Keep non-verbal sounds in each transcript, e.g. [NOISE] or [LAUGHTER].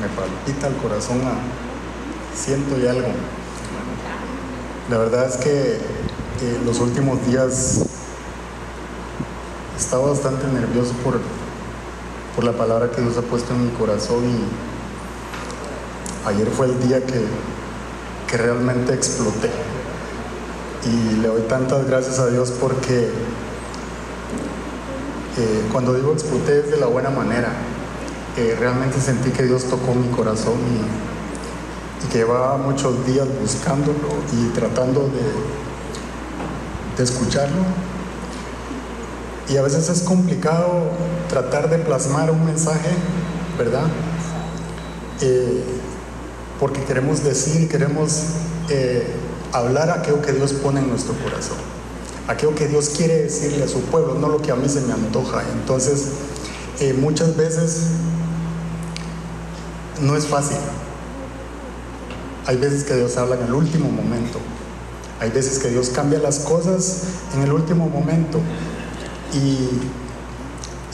me palpita el corazón a y algo. La verdad es que los últimos días estaba bastante nervioso por, por la palabra que Dios ha puesto en mi corazón y ayer fue el día que, que realmente exploté. Y le doy tantas gracias a Dios porque eh, cuando digo exploté es de la buena manera. Eh, realmente sentí que Dios tocó mi corazón y, que llevaba muchos días buscándolo y tratando de, de escucharlo. Y a veces es complicado tratar de plasmar un mensaje, ¿verdad? Eh, porque queremos decir, queremos hablar aquello que Dios pone en nuestro corazón, aquello que Dios quiere decirle a su pueblo, no lo que a mí se me antoja. Entonces, eh, muchas veces no es fácil. Hay veces que Dios habla en el último momento. Hay veces que Dios cambia las cosas en el último momento. Y,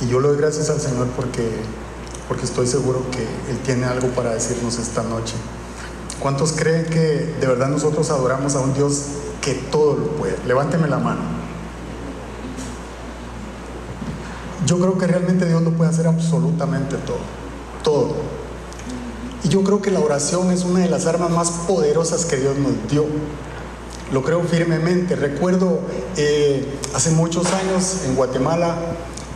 yo le doy gracias al Señor porque, porque estoy seguro que Él tiene algo para decirnos esta noche. ¿Cuántos creen que de verdad nosotros adoramos a un Dios que todo lo puede? Levánteme la mano. Yo creo que realmente Dios lo puede hacer absolutamente todo. Todo. Y yo creo que la oración es una de las armas más poderosas que Dios nos dio. Lo creo firmemente. Recuerdo eh, hace muchos años en Guatemala,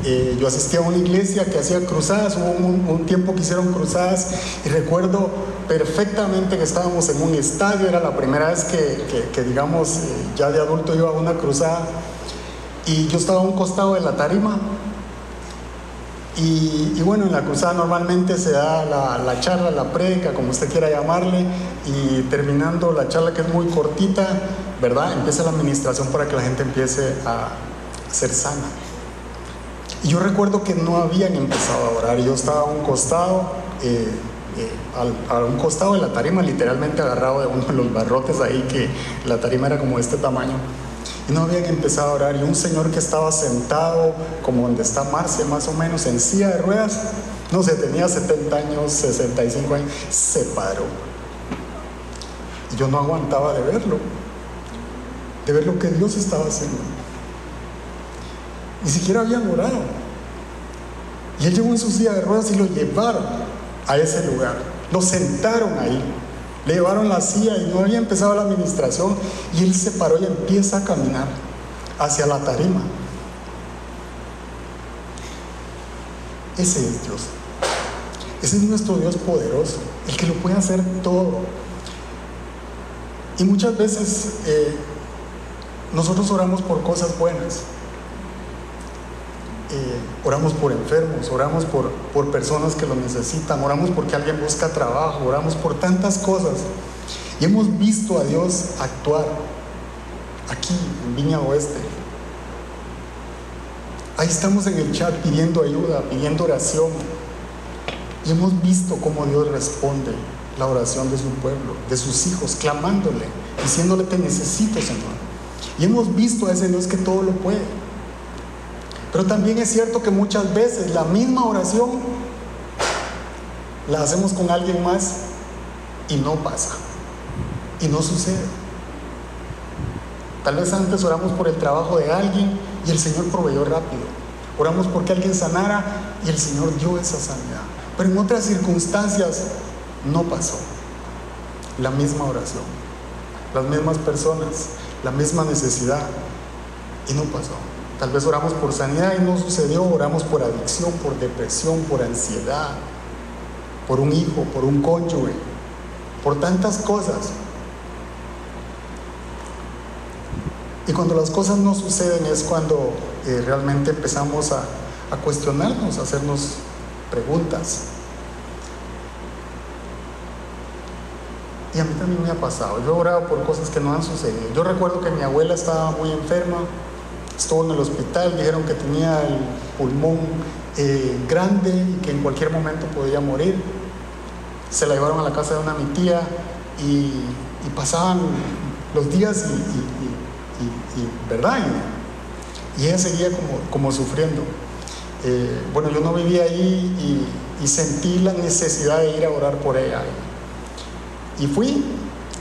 eh, yo asistía a una iglesia que hacía cruzadas, hubo un, tiempo que hicieron cruzadas y recuerdo perfectamente que estábamos en un estadio, era la primera vez que, digamos, eh, ya de adulto iba a una cruzada y yo estaba a un costado de la tarima y, bueno, en la cruzada normalmente se da la, la charla, la predica, como usted quiera llamarle, y terminando la charla que es muy cortita, ¿verdad? Empieza la administración para que la gente empiece a ser sana. Y yo recuerdo que no habían empezado a orar, yo estaba a un costado, eh, eh, a un costado de la tarima, literalmente agarrado de uno de los barrotes ahí, que la tarima era como de este tamaño. Y no habían empezado a orar. Y un señor que estaba sentado, como donde está Marcia, más o menos, en silla de ruedas, no sé, tenía 70 años, 65 años, se paró. Y yo no aguantaba de verlo, de ver lo que Dios estaba haciendo. Ni siquiera habían orado. Y él llegó en su silla de ruedas y lo llevaron a ese lugar. Lo sentaron ahí. Le llevaron la silla y no había empezado la administración. Y él se paró y empieza a caminar hacia la tarima. Ese es Dios. Ese es nuestro Dios poderoso, el que lo puede hacer todo. Y muchas veces eh, nosotros oramos por cosas buenas. Eh, oramos por enfermos, oramos por, por personas que lo necesitan, oramos porque alguien busca trabajo, oramos por tantas cosas. Y hemos visto a Dios actuar aquí en Viña Oeste. Ahí estamos en el chat pidiendo ayuda, pidiendo oración. Y hemos visto cómo Dios responde la oración de su pueblo, de sus hijos, clamándole, diciéndole te necesito, Señor. Y hemos visto a ese Dios que todo lo puede. Pero también es cierto que muchas veces la misma oración la hacemos con alguien más y no pasa. Y no sucede. Tal vez antes oramos por el trabajo de alguien y el Señor proveyó rápido. Oramos porque alguien sanara y el Señor dio esa sanidad. Pero en otras circunstancias no pasó. La misma oración, las mismas personas, la misma necesidad y no pasó. Tal vez oramos por sanidad y no sucedió, oramos por adicción, por depresión, por ansiedad, por un hijo, por un cónyuge, por tantas cosas. Y cuando las cosas no suceden es cuando eh, realmente empezamos a, a cuestionarnos, a hacernos preguntas. Y a mí también me ha pasado. Yo he orado por cosas que no han sucedido. Yo recuerdo que mi abuela estaba muy enferma Estuvo en el hospital, dijeron que tenía el pulmón eh, grande y que en cualquier momento podía morir. Se la llevaron a la casa de una mi tía y, pasaban los días y, ¿verdad? Y, ella seguía como, como sufriendo. eh, bueno, yo no vivía ahí y, y, sentí la necesidad de ir a orar por ella. Y fui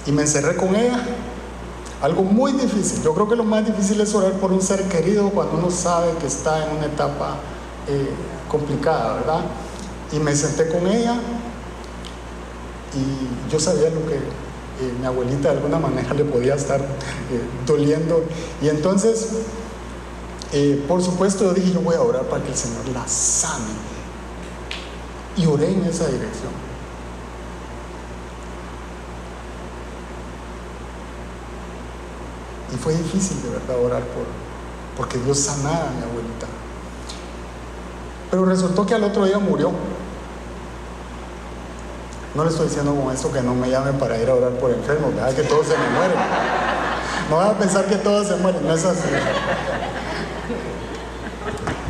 y me encerré con ella. Algo muy difícil. Yo creo que lo más difícil es orar por un ser querido cuando uno sabe que está en una etapa eh, complicada, ¿verdad? Y me senté con ella y yo sabía lo que eh, mi abuelita de alguna manera [LAUGHS] le podía estar doliendo. Y entonces eh, por supuesto, yo dije, yo voy a orar para que el Señor la sane. Y oré en esa dirección. Y fue difícil de verdad orar por, porque Dios sanara a mi abuelita. Pero resultó que al otro día murió. No le estoy diciendo con esto que no me llame para ir a orar por enfermos, ¿verdad? Que todos se me mueren. No van a pensar que todos se mueren, no es así.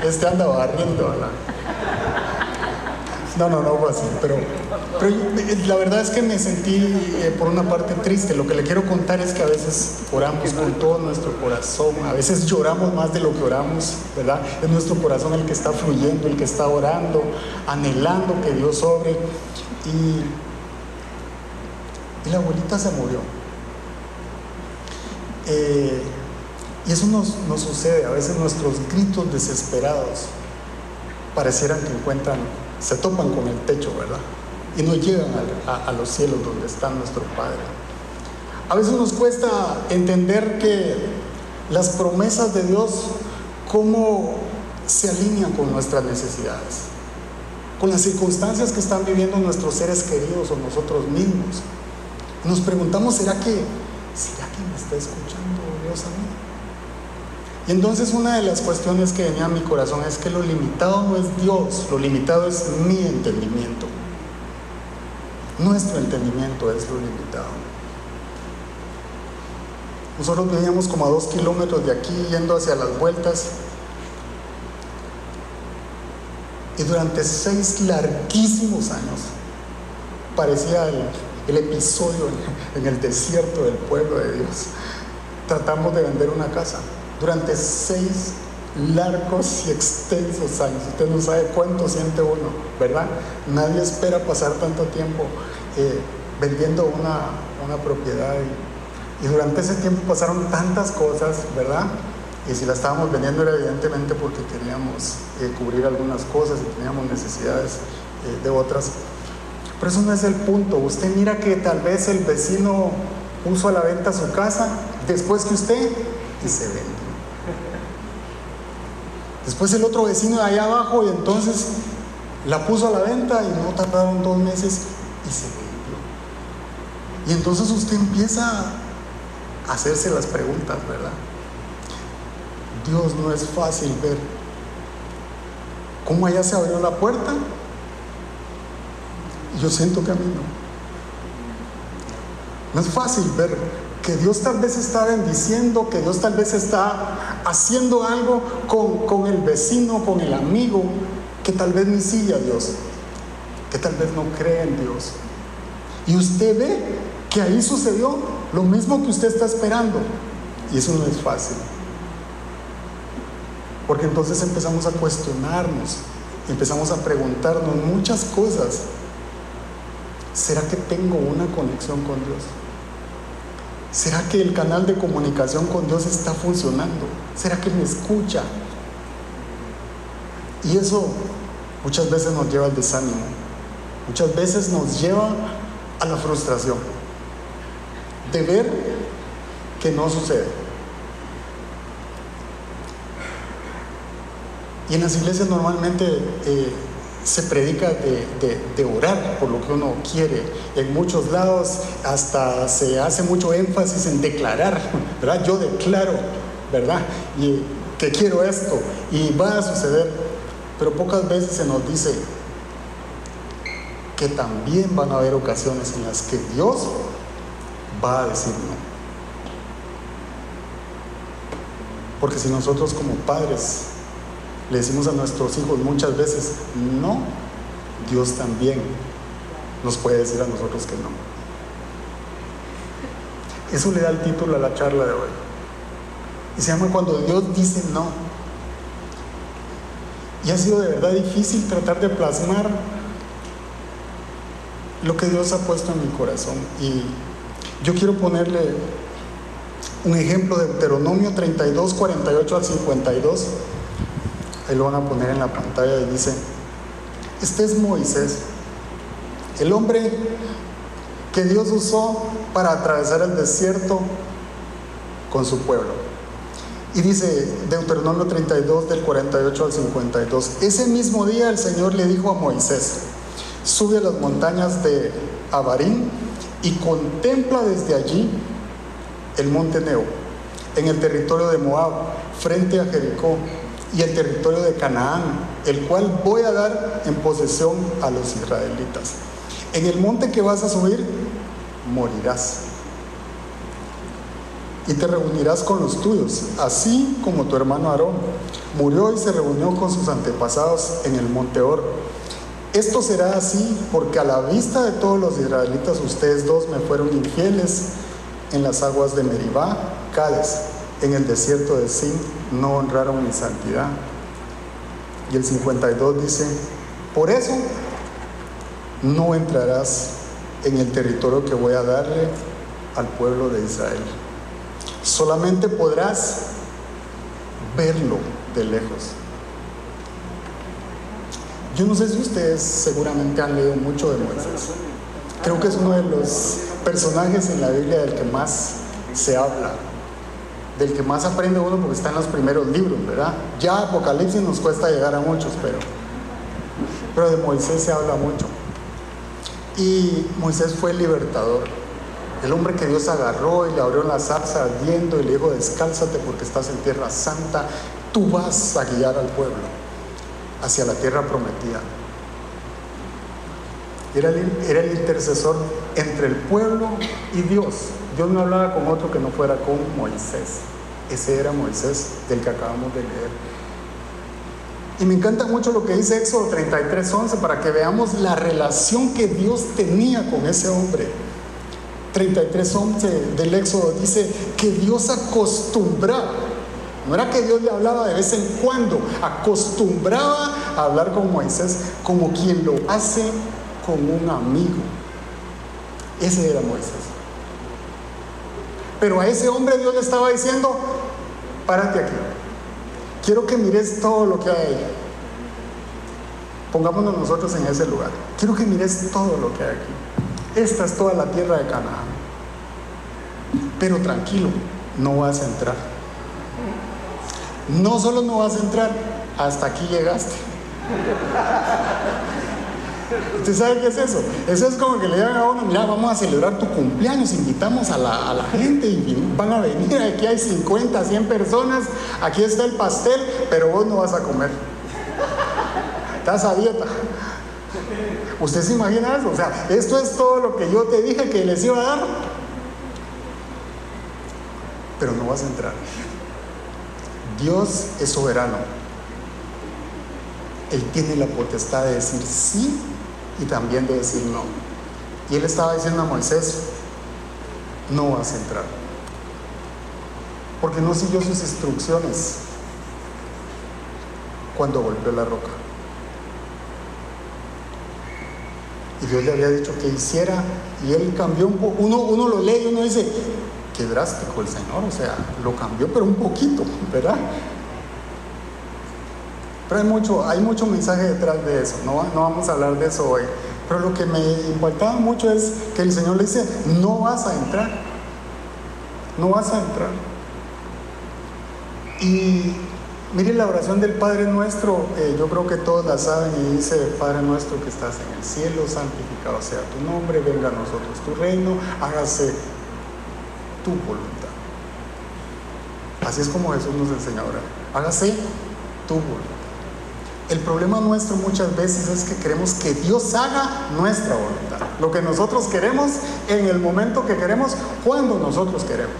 Este anda barriendo, No, no, no fue así, pero, la verdad es que me sentí eh, por una parte triste. Lo que le quiero contar es que a veces oramos con todo nuestro corazón, a veces lloramos más de lo que oramos, ¿verdad? Es nuestro corazón el que está fluyendo, el que está orando, anhelando que Dios sobre. Y, y la abuelita se murió. Eh, y eso nos, sucede, a veces nuestros gritos desesperados parecieran que encuentran, se topan con el techo, ¿verdad? Y no llegan a, los cielos donde está nuestro Padre. A veces nos cuesta entender que las promesas de Dios, cómo se alinean con nuestras necesidades, con las circunstancias que están viviendo nuestros seres queridos o nosotros mismos. Nos preguntamos, ¿será que, ¿será que me está escuchando Dios a mí? Y entonces una de las cuestiones que venía a mi corazón es que lo limitado no es Dios, lo limitado es mi entendimiento. Nuestro entendimiento es lo limitado. Nosotros veníamos como a dos kilómetros de aquí yendo hacia las vueltas. Y durante seis larguísimos años parecía el episodio en el desierto del pueblo de Dios. Tratamos de vender una casa durante seis largos y extensos años. Usted no sabe cuánto siente uno, ¿verdad? Nadie espera pasar tanto tiempo eh, vendiendo una, propiedad y, durante ese tiempo pasaron tantas cosas, ¿verdad? Y si la estábamos vendiendo era evidentemente porque queríamos eh, cubrir algunas cosas y teníamos necesidades eh, de otras. Pero eso no es el punto. Usted mira que tal vez el vecino puso a la venta su casa después que usted y se vende. Después el otro vecino de allá abajo y entonces la puso a la venta y no tardaron dos meses y se vendió. Y entonces usted empieza a hacerse las preguntas, ¿verdad? Dios no es fácil ver cómo allá se abrió la puerta. Yo siento que a mí no. No es fácil ver que Dios tal vez está bendiciendo, que Dios tal vez está haciendo algo con, el vecino, con el amigo, que tal vez ni sigue a Dios, que tal vez no cree en Dios. Y usted ve que ahí sucedió lo mismo que usted está esperando. Y eso no es fácil. Porque entonces empezamos a cuestionarnos, empezamos a preguntarnos muchas cosas. ¿Será que tengo una conexión con Dios? ¿Será que el canal de comunicación con Dios está funcionando? ¿Será que me escucha? Y eso muchas veces nos lleva al desánimo, muchas veces nos lleva a la frustración de ver que no sucede. Y en las iglesias normalmente eh, se predica de, orar por lo que uno quiere. En muchos lados hasta se hace mucho énfasis en declarar, ¿verdad? Yo declaro, ¿verdad? Y que quiero esto y va a suceder. Pero pocas veces se nos dice que también van a haber ocasiones en las que Dios va a decir no. Porque si nosotros como padres le decimos a nuestros hijos muchas veces, no, Dios también nos puede decir a nosotros que no. Eso le da el título a la charla de hoy. Y se llama cuando Dios dice no. Y ha sido de verdad difícil tratar de plasmar lo que Dios ha puesto en mi corazón. Y yo quiero ponerle un ejemplo de Deuteronomio 32, 48 al 52. Ahí lo van a poner en la pantalla y dice, este es Moisés, el hombre que Dios usó para atravesar el desierto con su pueblo. Y dice Deuteronomio 32 del 48 al 52, ese mismo día el Señor le dijo a Moisés, sube a las montañas de Abarín y contempla desde allí el monte Neo, en el territorio de Moab, frente a Jericó, y el territorio de Canaán, el cual voy a dar en posesión a los israelitas. En el monte que vas a subir, morirás y te reunirás con los tuyos, así como tu hermano Aarón murió y se reunió con sus antepasados en el monte Or. Esto será así porque a la vista de todos los israelitas ustedes dos me fueron infieles en las aguas de Meribá, Cades, en el desierto de Sin, no honraron mi santidad. Y el 52 dice, por eso no entrarás en el territorio que voy a darle al pueblo de Israel. Solamente podrás verlo de lejos. Yo no sé si ustedes seguramente han leído mucho de Moisés. Creo que es uno de los personajes en la Biblia del que más se habla, del que más aprende uno porque está en los primeros libros, ¿verdad? Ya Apocalipsis nos cuesta llegar a muchos, pero, pero de Moisés se habla mucho. Y Moisés fue el libertador. El hombre que Dios agarró y le abrió la zarza ardiendo y le dijo, descálzate porque estás en tierra santa, tú vas a guiar al pueblo hacia la tierra prometida. Era el, era el intercesor entre el pueblo y Dios. Dios no hablaba con otro que no fuera con Moisés. Ese era Moisés del que acabamos de leer. Y me encanta mucho lo que dice Éxodo 33:11 para que veamos la relación que Dios tenía con ese hombre. 33.11 del Éxodo dice que Dios acostumbraba, no era que Dios le hablaba de vez en cuando, acostumbraba a hablar con Moisés como quien lo hace con un amigo. Ese era Moisés. Pero a ese hombre Dios le estaba diciendo, párate aquí, quiero que mires todo lo que hay ahí. Pongámonos nosotros en ese lugar. Quiero que mires todo lo que hay aquí. Esta es toda la tierra de Canaán. Pero tranquilo, no vas a entrar. No solo no vas a entrar, hasta aquí llegaste. ¿Usted sabe qué es eso? Eso es como que le digan a uno, mira, vamos a celebrar tu cumpleaños, invitamos a la, a la, gente y van a venir, aquí hay 50, 100 personas, aquí está el pastel, pero vos no vas a comer. Estás a dieta. ¿Usted se imagina eso? O sea, esto es todo lo que yo te dije que les iba a dar. Pero no vas a entrar. Dios es soberano. Él tiene la potestad de decir sí y también de decir no. Y él estaba diciendo a Moisés, no vas a entrar. Porque no siguió sus instrucciones cuando golpeó la roca. y Dios le había dicho que hiciera y él cambió un poco. Uno, uno lo lee y uno dice, qué drástico el Señor, o sea, lo cambió pero un poquito, ¿verdad? Pero hay mucho, hay mucho mensaje detrás de eso, no, no vamos a hablar de eso hoy. Pero lo que me impactaba mucho es que el Señor le dice, no vas a entrar, no vas a entrar. Y Mire la oración del Padre nuestro, eh, yo creo que todos la saben y dice, Padre nuestro que estás en el cielo, santificado sea tu nombre, venga a nosotros tu reino, hágase tu voluntad. Así es como Jesús nos enseña ahora, hágase tu voluntad. El problema nuestro muchas veces es que queremos que Dios haga nuestra voluntad. Lo que nosotros queremos en el momento que queremos, cuando nosotros queremos.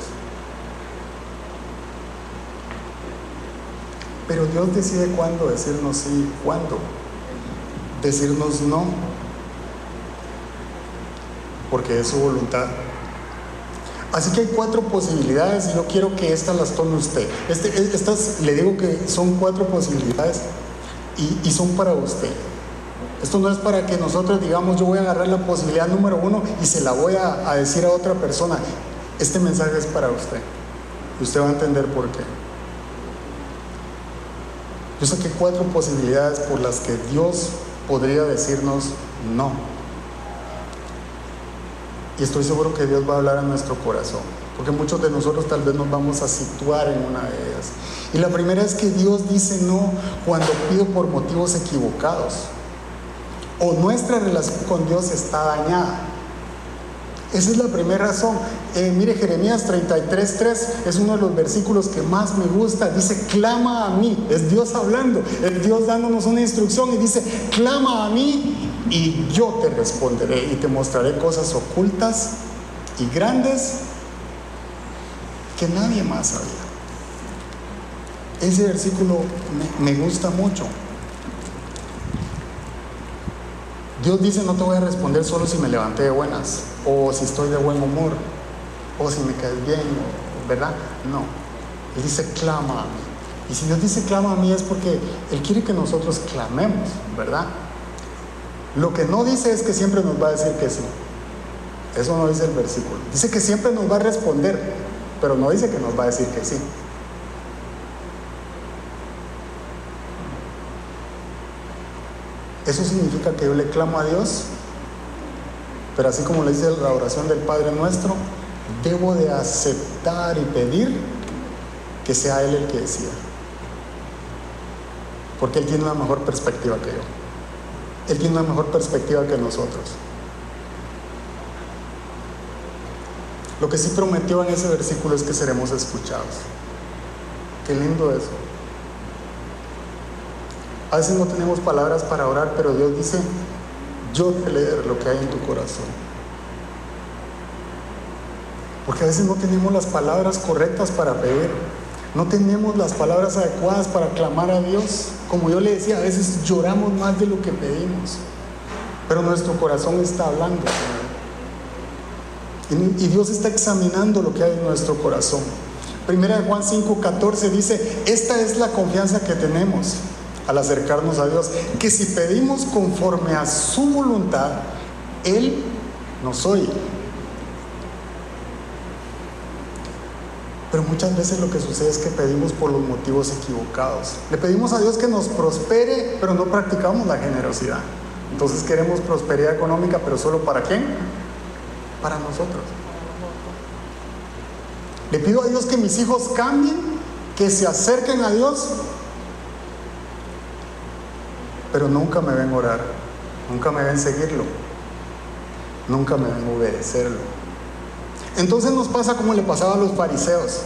Pero Dios decide cuándo decirnos sí, cuándo decirnos no, porque es su voluntad. Así que hay cuatro posibilidades y yo quiero que estas las tome usted. Este, estas le digo que son cuatro posibilidades y, y son para usted. Esto no es para que nosotros digamos, yo voy a agarrar la posibilidad número uno y se la voy a, decir a otra persona. Este mensaje es para usted. Usted va a entender por qué. Yo saqué cuatro posibilidades por las que Dios podría decirnos no. Y estoy seguro que Dios va a hablar a nuestro corazón, porque muchos de nosotros tal vez nos vamos a situar en una de ellas. Y la primera es que Dios dice no cuando pido por motivos equivocados o nuestra relación con Dios está dañada. Esa es la primera razón. Eh, mire, Jeremías 33.3 es uno de los versículos que más me gusta. Dice, clama a mí. Es Dios hablando. Es Dios dándonos una instrucción y dice, clama a mí y yo te responderé y te mostraré cosas ocultas y grandes que nadie más sabía. Ese versículo me, gusta mucho. Dios dice, no te voy a responder solo si me levanté de buenas, o si estoy de buen humor, o si me caes bien, ¿verdad? No. Él dice, clama a mí. Y si Dios dice clama a mí es porque Él quiere que nosotros clamemos, ¿verdad? Lo que no dice es que siempre nos va a decir que sí. Eso no dice el versículo. Dice que siempre nos va a responder, pero no dice que nos va a decir que sí. Eso significa que yo le clamo a Dios, pero así como le dice la oración del Padre nuestro, debo de aceptar y pedir que sea Él el que decida. Porque Él tiene una mejor perspectiva que yo. Él tiene una mejor perspectiva que nosotros. Lo que sí prometió en ese versículo es que seremos escuchados. Qué lindo eso. A veces no tenemos palabras para orar, pero Dios dice, yo te leer lo que hay en tu corazón. Porque a veces no tenemos las palabras correctas para pedir. No tenemos las palabras adecuadas para clamar a Dios. Como yo le decía, a veces lloramos más de lo que pedimos. Pero nuestro corazón está hablando. Y Dios está examinando lo que hay en nuestro corazón. Primera de Juan 5:14 dice, esta es la confianza que tenemos al acercarnos a Dios, que si pedimos conforme a su voluntad, Él nos oye. Pero muchas veces lo que sucede es que pedimos por los motivos equivocados. Le pedimos a Dios que nos prospere, pero no practicamos la generosidad. Entonces queremos prosperidad económica, pero solo para quién? Para nosotros. Le pido a Dios que mis hijos cambien, que se acerquen a Dios, pero nunca me ven orar, nunca me ven seguirlo, nunca me ven obedecerlo. Entonces nos pasa como le pasaba a los fariseos,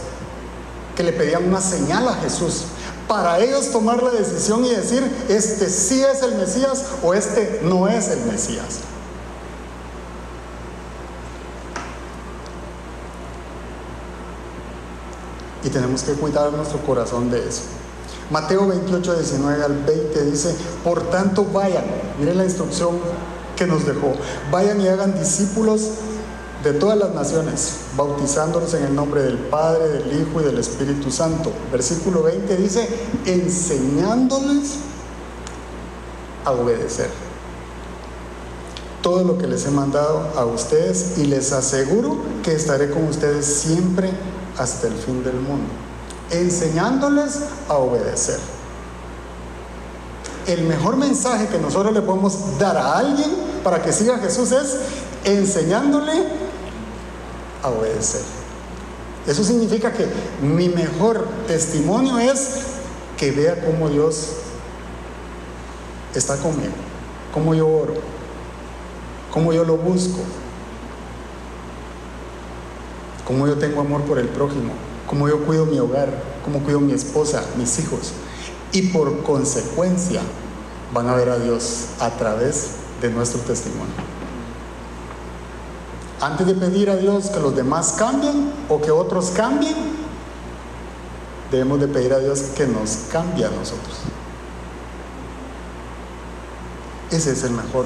que le pedían una señal a Jesús, para ellos tomar la decisión y decir, este sí es el Mesías o este no es el Mesías. Y tenemos que cuidar nuestro corazón de eso. Mateo 28, 19 al 20 dice, por tanto vayan, miren la instrucción que nos dejó, vayan y hagan discípulos de todas las naciones, bautizándolos en el nombre del Padre, del Hijo y del Espíritu Santo. Versículo 20 dice, enseñándoles a obedecer todo lo que les he mandado a ustedes y les aseguro que estaré con ustedes siempre hasta el fin del mundo enseñándoles a obedecer. El mejor mensaje que nosotros le podemos dar a alguien para que siga a Jesús es enseñándole a obedecer. Eso significa que mi mejor testimonio es que vea cómo Dios está conmigo, cómo yo oro, cómo yo lo busco, cómo yo tengo amor por el prójimo, cómo yo cuido mi hogar, cómo cuido mi esposa, mis hijos. Y por consecuencia van a ver a Dios a través de nuestro testimonio. Antes de pedir a Dios que los demás cambien o que otros cambien, debemos de pedir a Dios que nos cambie a nosotros. Ese es el mejor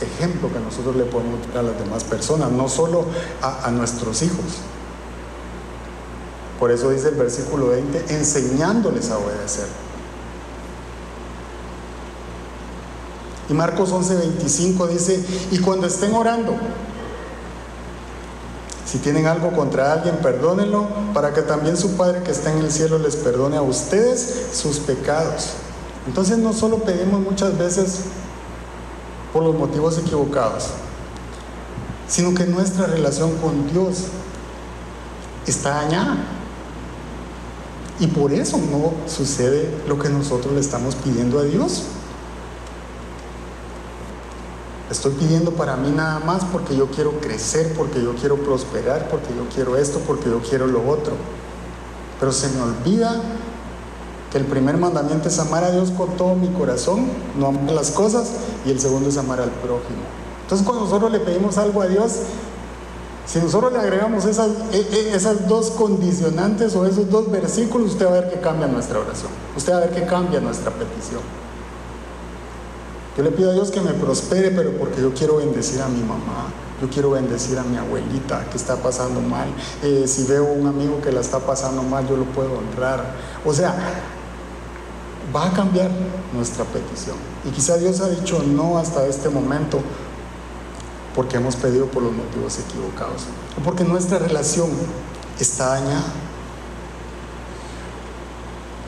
ejemplo que nosotros le podemos dar a las demás personas, no solo a, a nuestros hijos, por eso dice el versículo 20, enseñándoles a obedecer. Y Marcos 11:25 dice, y cuando estén orando, si tienen algo contra alguien, perdónenlo, para que también su Padre que está en el cielo les perdone a ustedes sus pecados. Entonces no solo pedimos muchas veces por los motivos equivocados, sino que nuestra relación con Dios está dañada. Y por eso no sucede lo que nosotros le estamos pidiendo a Dios. Estoy pidiendo para mí nada más porque yo quiero crecer, porque yo quiero prosperar, porque yo quiero esto, porque yo quiero lo otro. Pero se me olvida que el primer mandamiento es amar a Dios con todo mi corazón, no amar las cosas, y el segundo es amar al prójimo. Entonces cuando nosotros le pedimos algo a Dios, si nosotros le agregamos esas, e, e, esas dos condicionantes o esos dos versículos, usted va a ver que cambia nuestra oración, usted va a ver que cambia nuestra petición. Yo le pido a Dios que me prospere, pero porque yo quiero bendecir a mi mamá, yo quiero bendecir a mi abuelita que está pasando mal. Eh, si veo un amigo que la está pasando mal, yo lo puedo honrar. O sea, va a cambiar nuestra petición. Y quizá Dios ha dicho no hasta este momento porque hemos pedido por los motivos equivocados o porque nuestra relación está dañada.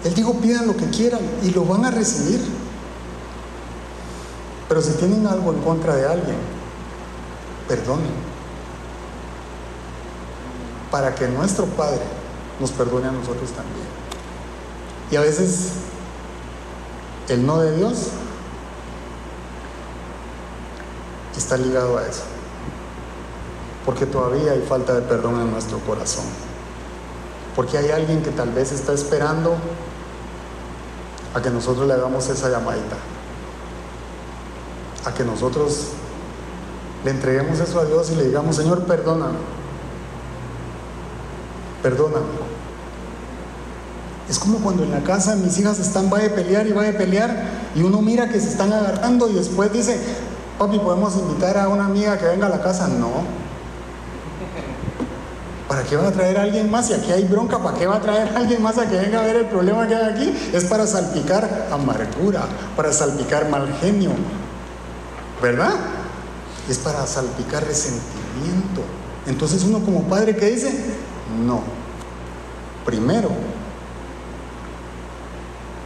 Él dijo, pidan lo que quieran y lo van a recibir. Pero si tienen algo en contra de alguien, perdonen. Para que nuestro Padre nos perdone a nosotros también. Y a veces el no de Dios está ligado a eso. Porque todavía hay falta de perdón en nuestro corazón. Porque hay alguien que tal vez está esperando a que nosotros le hagamos esa llamadita a que nosotros le entreguemos eso a Dios y le digamos, Señor, perdóname. Perdóname. Es como cuando en la casa mis hijas están, va a pelear y va a pelear, y uno mira que se están agarrando y después dice, papi, ¿podemos invitar a una amiga que venga a la casa? No. ¿Para qué va a traer a alguien más? Y aquí hay bronca, ¿para qué va a traer a alguien más a que venga a ver el problema que hay aquí? Es para salpicar amargura, para salpicar mal genio, ¿verdad? Es para salpicar resentimiento. Entonces uno como padre que dice, no, primero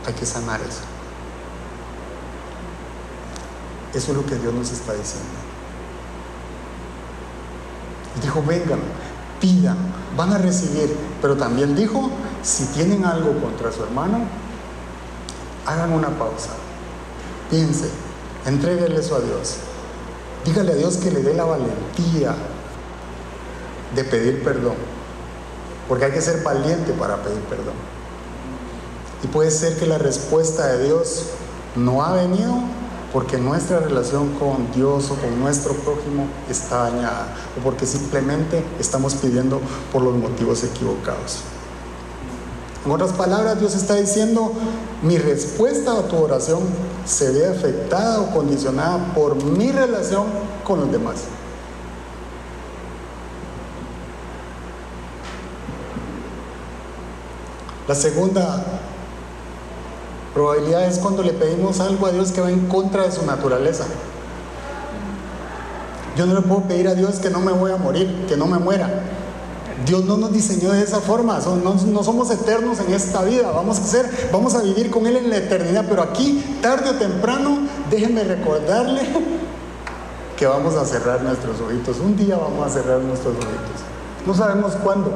hay que sanar eso. Eso es lo que Dios nos está diciendo. Dijo, vengan, pidan, van a recibir, pero también dijo, si tienen algo contra su hermano, hagan una pausa, piensen, Entréguele eso a Dios. Dígale a Dios que le dé la valentía de pedir perdón. Porque hay que ser valiente para pedir perdón. Y puede ser que la respuesta de Dios no ha venido porque nuestra relación con Dios o con nuestro prójimo está dañada o porque simplemente estamos pidiendo por los motivos equivocados. En otras palabras, Dios está diciendo, mi respuesta a tu oración se ve afectada o condicionada por mi relación con los demás. La segunda probabilidad es cuando le pedimos algo a Dios que va en contra de su naturaleza. Yo no le puedo pedir a Dios que no me voy a morir, que no me muera. Dios no nos diseñó de esa forma, no, somos eternos en esta vida, vamos a ser, vamos a vivir con Él en la eternidad, pero aquí, tarde o temprano, déjenme recordarle que vamos a cerrar nuestros ojitos, un día vamos a cerrar nuestros ojitos, no sabemos cuándo.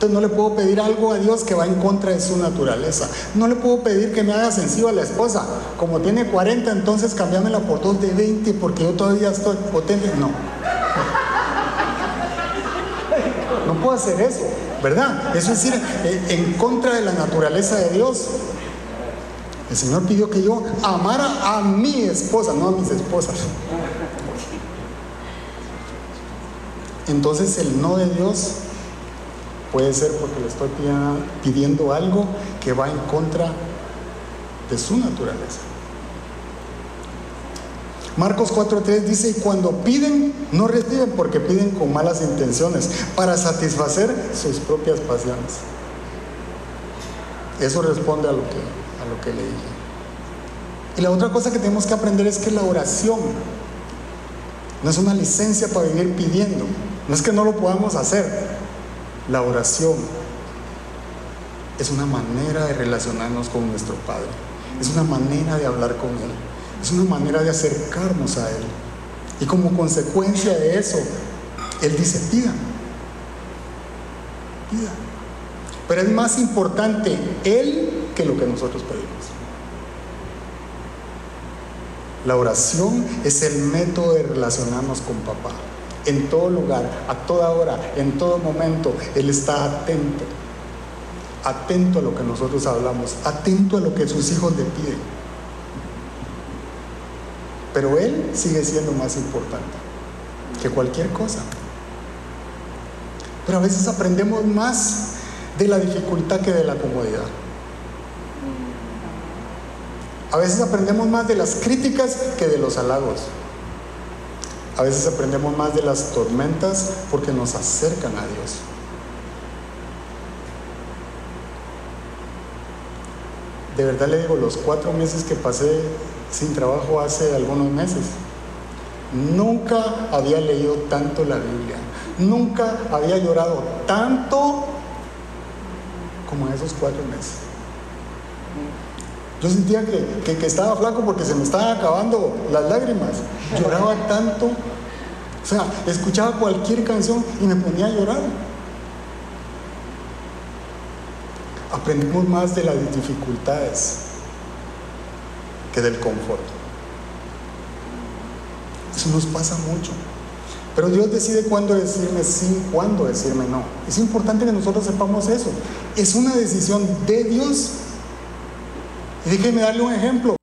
Entonces no le puedo pedir algo a Dios que va en contra de su naturaleza. No le puedo pedir que me haga sencillo a la esposa. Como tiene 40, entonces cambiámela por dos de 20 porque yo todavía estoy potente. No. No puedo hacer eso, ¿verdad? Eso es ir en contra de la naturaleza de Dios. El Señor pidió que yo amara a mi esposa, no a mis esposas. Entonces el no de Dios puede ser porque le estoy pidiendo algo que va en contra de su naturaleza. Marcos 4.3 dice, y cuando piden, no reciben porque piden con malas intenciones, para satisfacer sus propias pasiones. Eso responde a lo que, a lo que le dije. Y la otra cosa que tenemos que aprender es que la oración no es una licencia para vivir pidiendo. No es que no lo podamos hacer. La oración es una manera de relacionarnos con nuestro Padre. Es una manera de hablar con Él. Es una manera de acercarnos a Él. Y como consecuencia de eso, Él dice, pida. Pida. Pero es más importante Él que lo que nosotros pedimos. La oración es el método de relacionarnos con papá. En todo lugar, a toda hora, en todo momento, Él está atento. Atento a lo que nosotros hablamos, atento a lo que sus hijos le piden. Pero Él sigue siendo más importante que cualquier cosa. Pero a veces aprendemos más de la dificultad que de la comodidad. A veces aprendemos más de las críticas que de los halagos. A veces aprendemos más de las tormentas porque nos acercan a Dios. De verdad le digo, los cuatro meses que pasé sin trabajo hace algunos meses, nunca había leído tanto la Biblia, nunca había llorado tanto como en esos cuatro meses. Yo sentía que, estaba flaco porque se me estaban acabando las lágrimas. Lloraba tanto. O sea, escuchaba cualquier canción y me ponía a llorar. Aprendimos más de las dificultades que del confort. Eso nos pasa mucho. Pero Dios decide cuándo decirme sí, cuándo decirme no. Es importante que nosotros sepamos eso. Es una decisión de Dios y darle un ejemplo.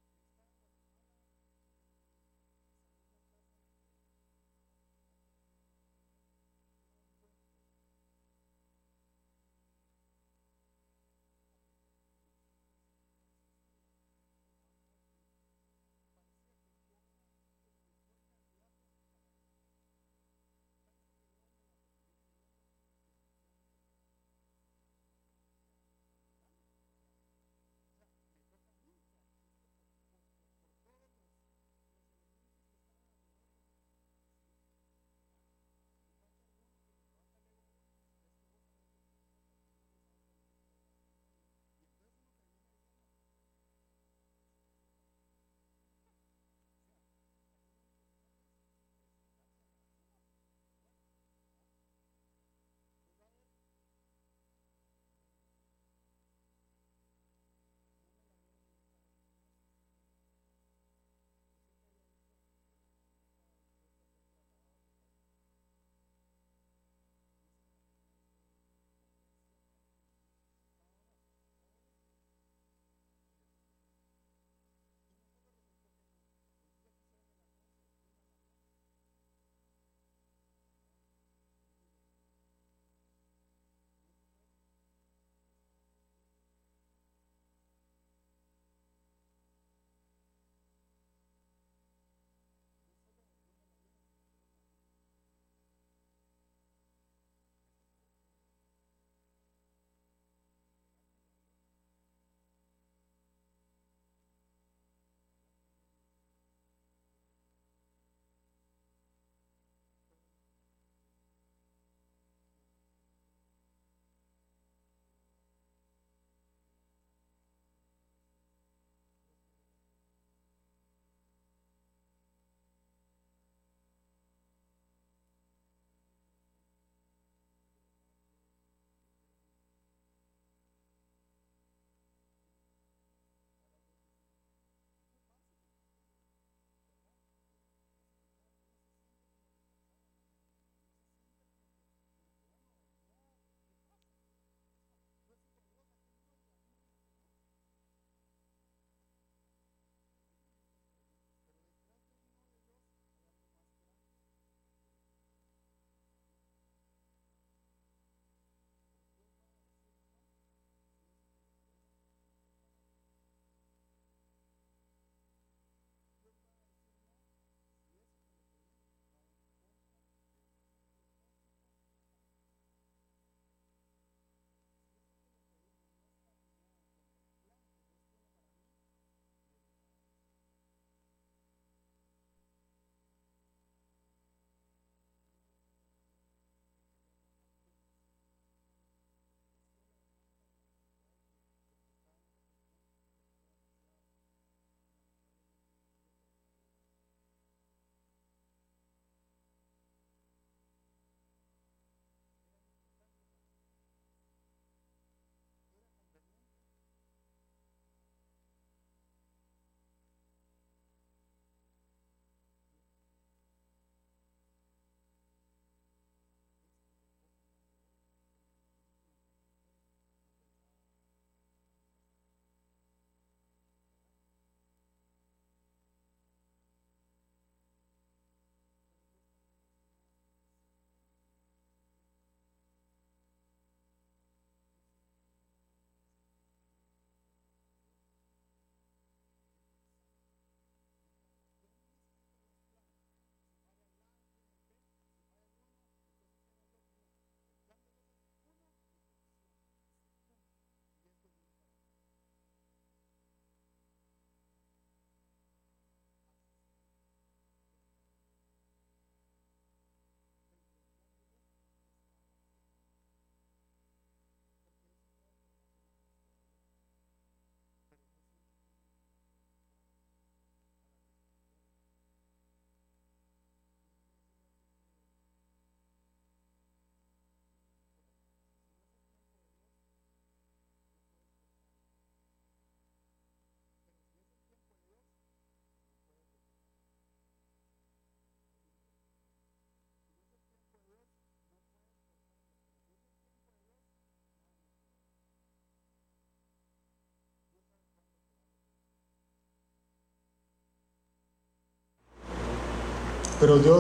Pero Dios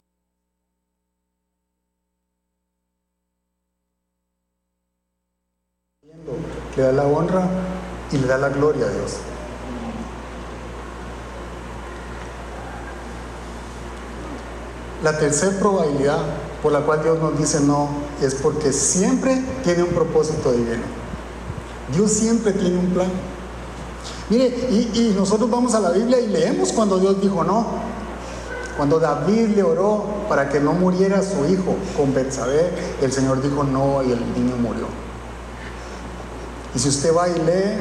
le da la honra y le da la gloria a Dios. La tercera probabilidad por la cual Dios nos dice no es porque siempre tiene un propósito divino. Dios siempre tiene un plan. Mire, y, nosotros vamos a la Biblia y leemos cuando Dios dijo no. Cuando David le oró para que no muriera su hijo con Betsabé, el Señor dijo no y el niño murió. Y si usted va y lee,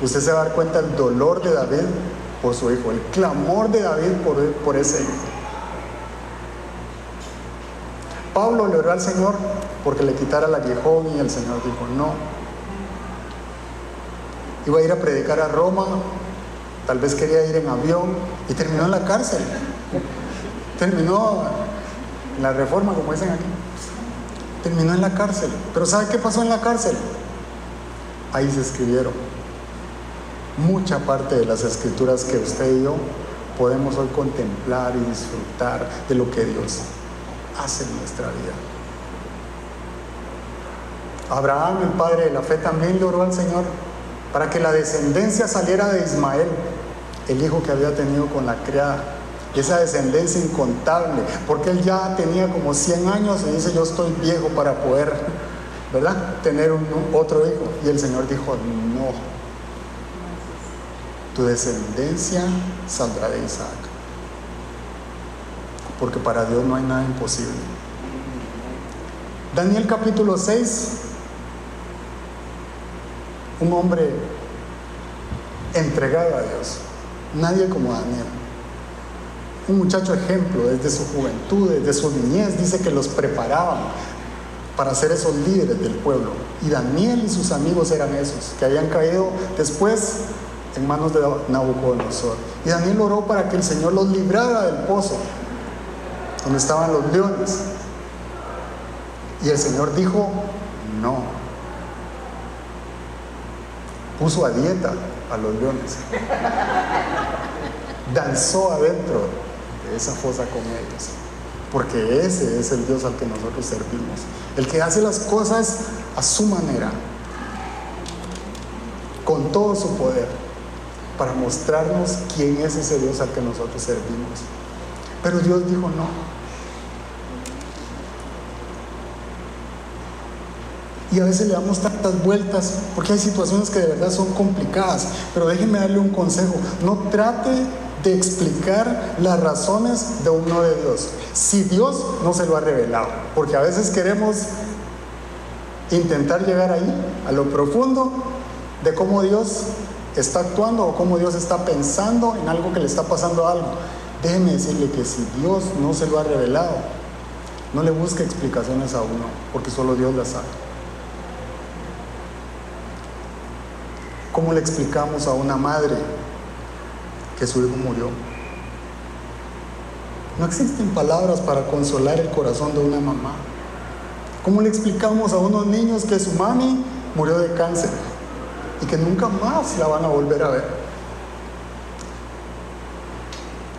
usted se va a dar cuenta del dolor de David por su hijo, el clamor de David por, por ese hijo. Pablo le oró al Señor porque le quitara la aguijón y el Señor dijo no. Iba a ir a predicar a Roma, tal vez quería ir en avión y terminó en la cárcel. Terminó la reforma, como dicen aquí. Terminó en la cárcel. Pero ¿sabe qué pasó en la cárcel? Ahí se escribieron mucha parte de las escrituras que usted y yo podemos hoy contemplar y disfrutar de lo que Dios hace en nuestra vida. Abraham, el padre de la fe, también le oró al Señor para que la descendencia saliera de Ismael, el hijo que había tenido con la criada. Esa descendencia incontable, porque él ya tenía como 100 años y dice, yo estoy viejo para poder, ¿verdad? Tener otro hijo. Y el Señor dijo, no, tu descendencia saldrá de Isaac porque para Dios no hay nada imposible. Daniel capítulo 6, un hombre entregado a Dios, nadie como Daniel. Un muchacho ejemplo desde su juventud, desde su niñez, dice que los preparaban para ser esos líderes del pueblo. Y Daniel y sus amigos eran esos, que habían caído después en manos de Nabucodonosor. Y Daniel oró para que el Señor los librara del pozo, donde estaban los leones. Y el Señor dijo, no. Puso a dieta a los leones. [LAUGHS] Danzó adentro de esa fosa con ellos. Porque ese es el Dios al que nosotros servimos. El que hace las cosas a su manera. Con todo su poder. Para mostrarnos quién es ese Dios al que nosotros servimos. Pero Dios dijo no. Y a veces le damos tantas vueltas porque hay situaciones que de verdad son complicadas. Pero déjenme darle un consejo. No trate de explicar las razones de un no de Dios. Si Dios no se lo ha revelado. Porque a veces queremos intentar llegar ahí, a lo profundo de cómo Dios está actuando o cómo Dios está pensando en algo que le está pasando a algo. Déjeme decirle que si Dios no se lo ha revelado, no le busque explicaciones a uno, porque solo Dios las sabe. ¿Cómo le explicamos a una madre que su hijo murió? No existen palabras para consolar el corazón de una mamá. ¿Cómo le explicamos a unos niños que su mami murió de cáncer y que nunca más la van a volver a ver?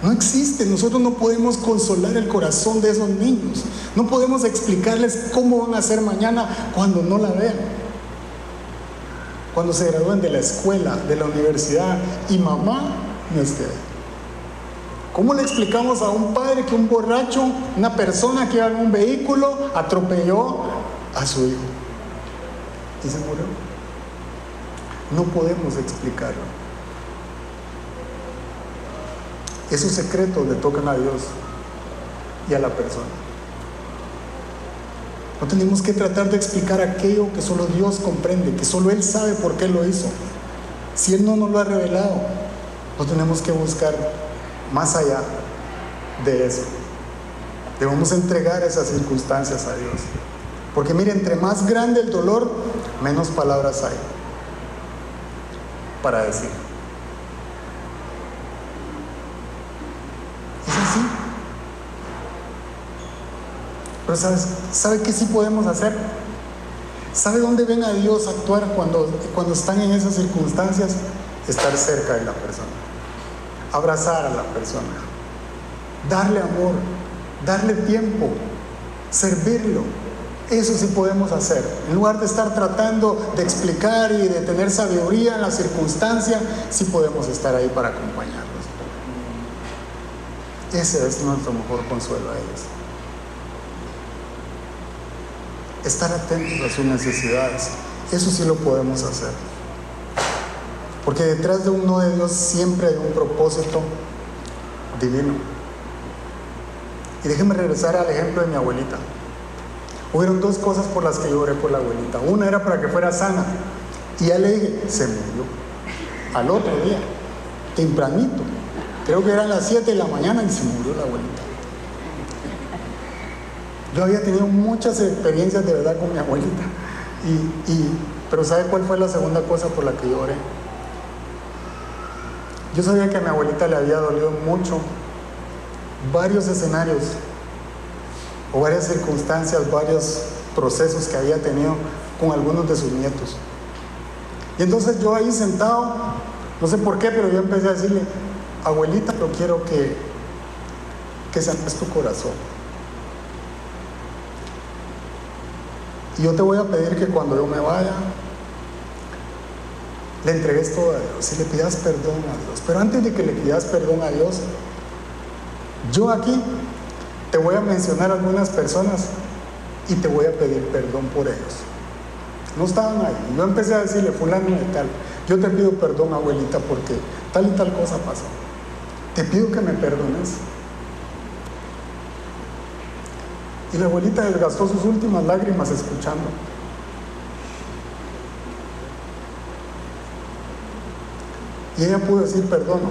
No existe, nosotros no podemos consolar el corazón de esos niños. No podemos explicarles cómo van a ser mañana cuando no la vean. Cuando se gradúen de la escuela, de la universidad y mamá no esté. ¿Cómo le explicamos a un padre que un borracho, una persona que iba en un vehículo, atropelló a su hijo y se murió? No podemos explicarlo. Esos secretos le tocan a Dios y a la persona. No tenemos que tratar de explicar aquello que solo Dios comprende, que solo Él sabe por qué lo hizo. Si Él no nos lo ha revelado, no tenemos que buscar más allá de eso. Debemos entregar esas circunstancias a Dios. Porque mire, entre más grande el dolor, menos palabras hay para decir. Pero ¿sabes? ¿sabe qué sí podemos hacer? ¿Sabe dónde ven a Dios actuar cuando, cuando están en esas circunstancias? Estar cerca de la persona, abrazar a la persona, darle amor, darle tiempo, servirlo. Eso sí podemos hacer. En lugar de estar tratando de explicar y de tener sabiduría en la circunstancia, sí podemos estar ahí para acompañarlos. Ese es nuestro mejor consuelo a ellos. Estar atentos a sus necesidades. Eso sí lo podemos hacer. Porque detrás de un no de Dios siempre hay un propósito divino. Y déjenme regresar al ejemplo de mi abuelita. Hubieron dos cosas por las que yo oré por la abuelita. Una era para que fuera sana. Y ya le dije, se murió. Al otro día, tempranito. Creo que eran las 7 de la mañana y se murió la abuelita. Yo había tenido muchas experiencias de verdad con mi abuelita. Y, pero ¿sabe cuál fue la segunda cosa por la que yo oré? Yo sabía que a mi abuelita le había dolido mucho varios escenarios o varias circunstancias, varios procesos que había tenido con algunos de sus nietos. Y entonces yo ahí sentado, no sé por qué, pero yo empecé a decirle, abuelita, yo quiero que, que sanes tu corazón. Y yo te voy a pedir que cuando yo me vaya, le entregues todo a Dios y le pidas perdón a Dios. Pero antes de que le pidas perdón a Dios, yo aquí te voy a mencionar algunas personas y te voy a pedir perdón por ellos. No estaban ahí. Yo empecé a decirle, fulano y tal, yo te pido perdón, abuelita, porque tal y tal cosa pasó. Te pido que me perdones. Y la abuelita desgastó sus últimas lágrimas escuchando. Y ella pudo decir perdón.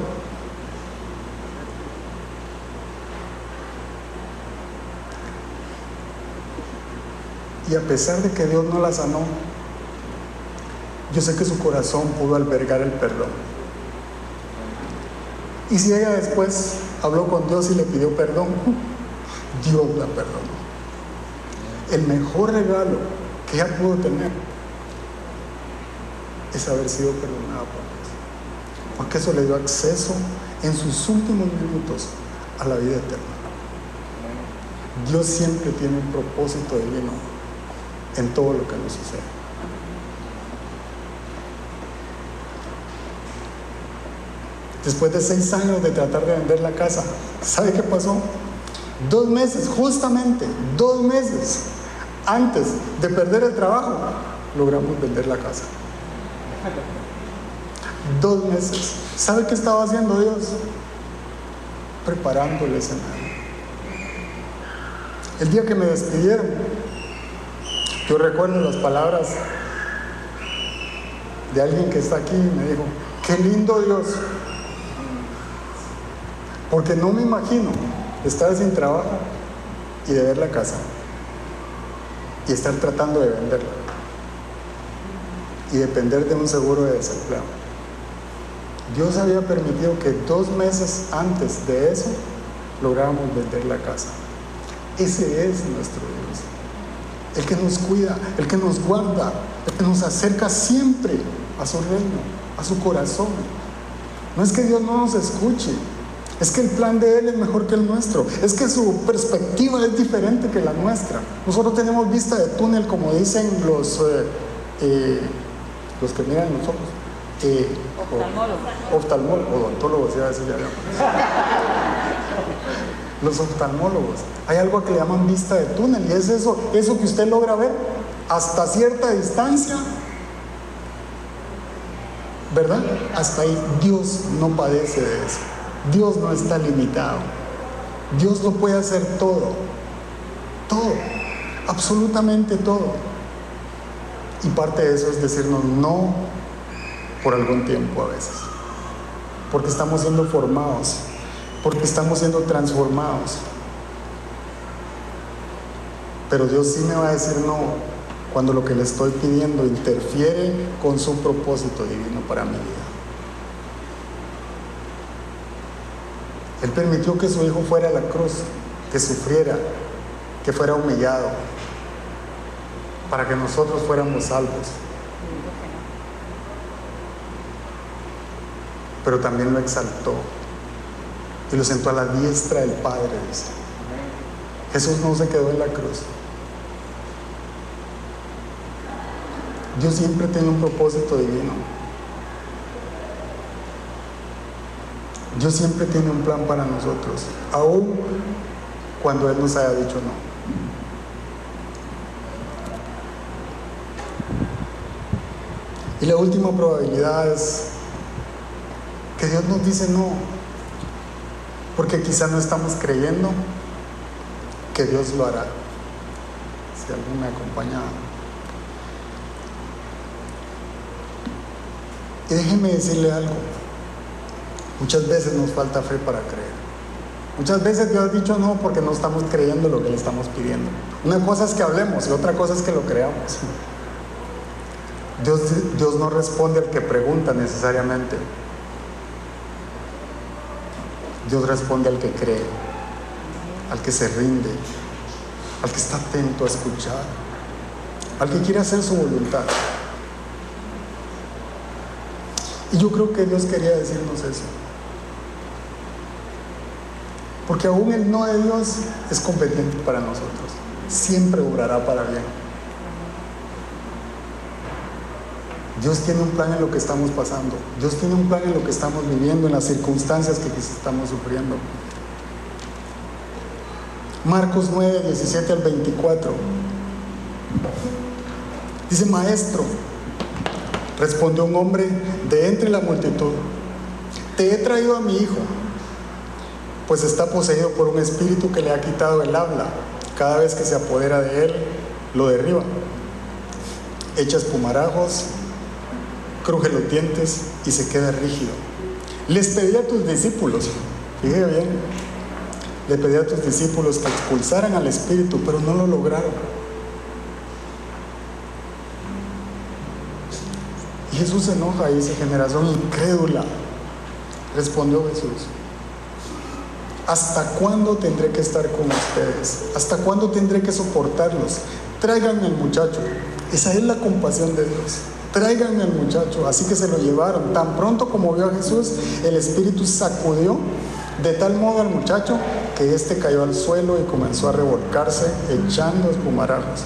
Y a pesar de que Dios no la sanó, yo sé que su corazón pudo albergar el perdón. Y si ella después habló con Dios y le pidió perdón, [LAUGHS] Dios la perdonó. El mejor regalo que ella pudo tener es haber sido perdonada por. Porque eso le dio acceso en sus últimos minutos a la vida eterna. Dios siempre tiene un propósito divino en todo lo que nos sucede. Después de seis años de tratar de vender la casa, ¿sabe qué pasó? Dos meses, justamente, dos meses antes de perder el trabajo, logramos vender la casa. Dos meses. ¿Sabe qué estaba haciendo Dios? Preparando el escenario. El día que me despidieron, yo recuerdo las palabras de alguien que está aquí y me dijo, qué lindo Dios. Porque no me imagino estar sin trabajo y de ver la casa y estar tratando de venderla y depender de un seguro de desempleo. Dios había permitido que dos meses antes de eso lográramos vender la casa. Ese es nuestro Dios el que nos cuida, el que nos guarda, el que nos acerca siempre a su reino, a su corazón. No es que Dios no nos escuche, es que el plan de Él es mejor que el nuestro, es que su perspectiva es diferente que la nuestra. Nosotros tenemos vista de túnel, como dicen los, eh, eh, los que miran. Eh, oftalmólogos. odontólogos, ya decir [LAUGHS] los oftalmólogos. Hay algo que le llaman vista de túnel y es eso, eso que usted logra ver hasta cierta distancia. ¿Verdad? Hasta ahí Dios no padece de eso. Dios no está limitado. Dios lo puede hacer todo. Todo. Absolutamente todo. Y parte de eso es decirnos no por algún tiempo a veces. Porque estamos siendo formados porque estamos siendo transformados. Pero Dios sí me va a decir no cuando lo que le estoy pidiendo interfiere con su propósito divino para mi vida. Él permitió que su hijo fuera a la cruz, que sufriera, que fuera humillado, para que nosotros fuéramos salvos. Pero también lo exaltó y lo sentó a la diestra del Padre. Jesús no se quedó en la cruz. Dios siempre tiene un propósito divino. Dios siempre tiene un plan para nosotros, aún cuando Él nos haya dicho no. Y la última probabilidad es que Dios nos dice no, porque quizá no estamos creyendo que Dios lo hará. Si alguien me acompaña. Y déjeme decirle algo. Muchas veces nos falta fe para creer. Muchas veces Dios ha dicho no porque no estamos creyendo lo que le estamos pidiendo. Una cosa es que hablemos y otra cosa es que lo creamos. Dios, Dios no responde al que pregunta necesariamente. Dios responde al que cree, al que se rinde, al que está atento a escuchar, al que quiere hacer su voluntad. Y yo creo que Dios quería decirnos eso. Porque aún el no de Dios es competente para nosotros. Siempre obrará para bien. Dios tiene un plan en lo que estamos pasando. Dios tiene un plan en lo que estamos viviendo, en las circunstancias que estamos sufriendo. Marcos 9, 17 al 24. Dice, maestro, respondió un hombre de entre la multitud, te he traído a mi hijo, pues está poseído por un espíritu que le ha quitado el habla. Cada vez que se apodera de él, lo derriba. Echa espumarajos cruje los dientes y se queda rígido. Les pedí a tus discípulos, fíjate bien, le pedí a tus discípulos que expulsaran al espíritu, pero no lo lograron. Y Jesús se enoja y dice, generación incrédula. Respondió Jesús, ¿hasta cuándo tendré que estar con ustedes? ¿Hasta cuándo tendré que soportarlos? Tráiganme al muchacho. Esa es la compasión de Dios. Tráiganme al muchacho. Así que se lo llevaron. Tan pronto como vio a Jesús, el espíritu sacudió de tal modo al muchacho que éste cayó al suelo y comenzó a revolcarse echando espumarajos.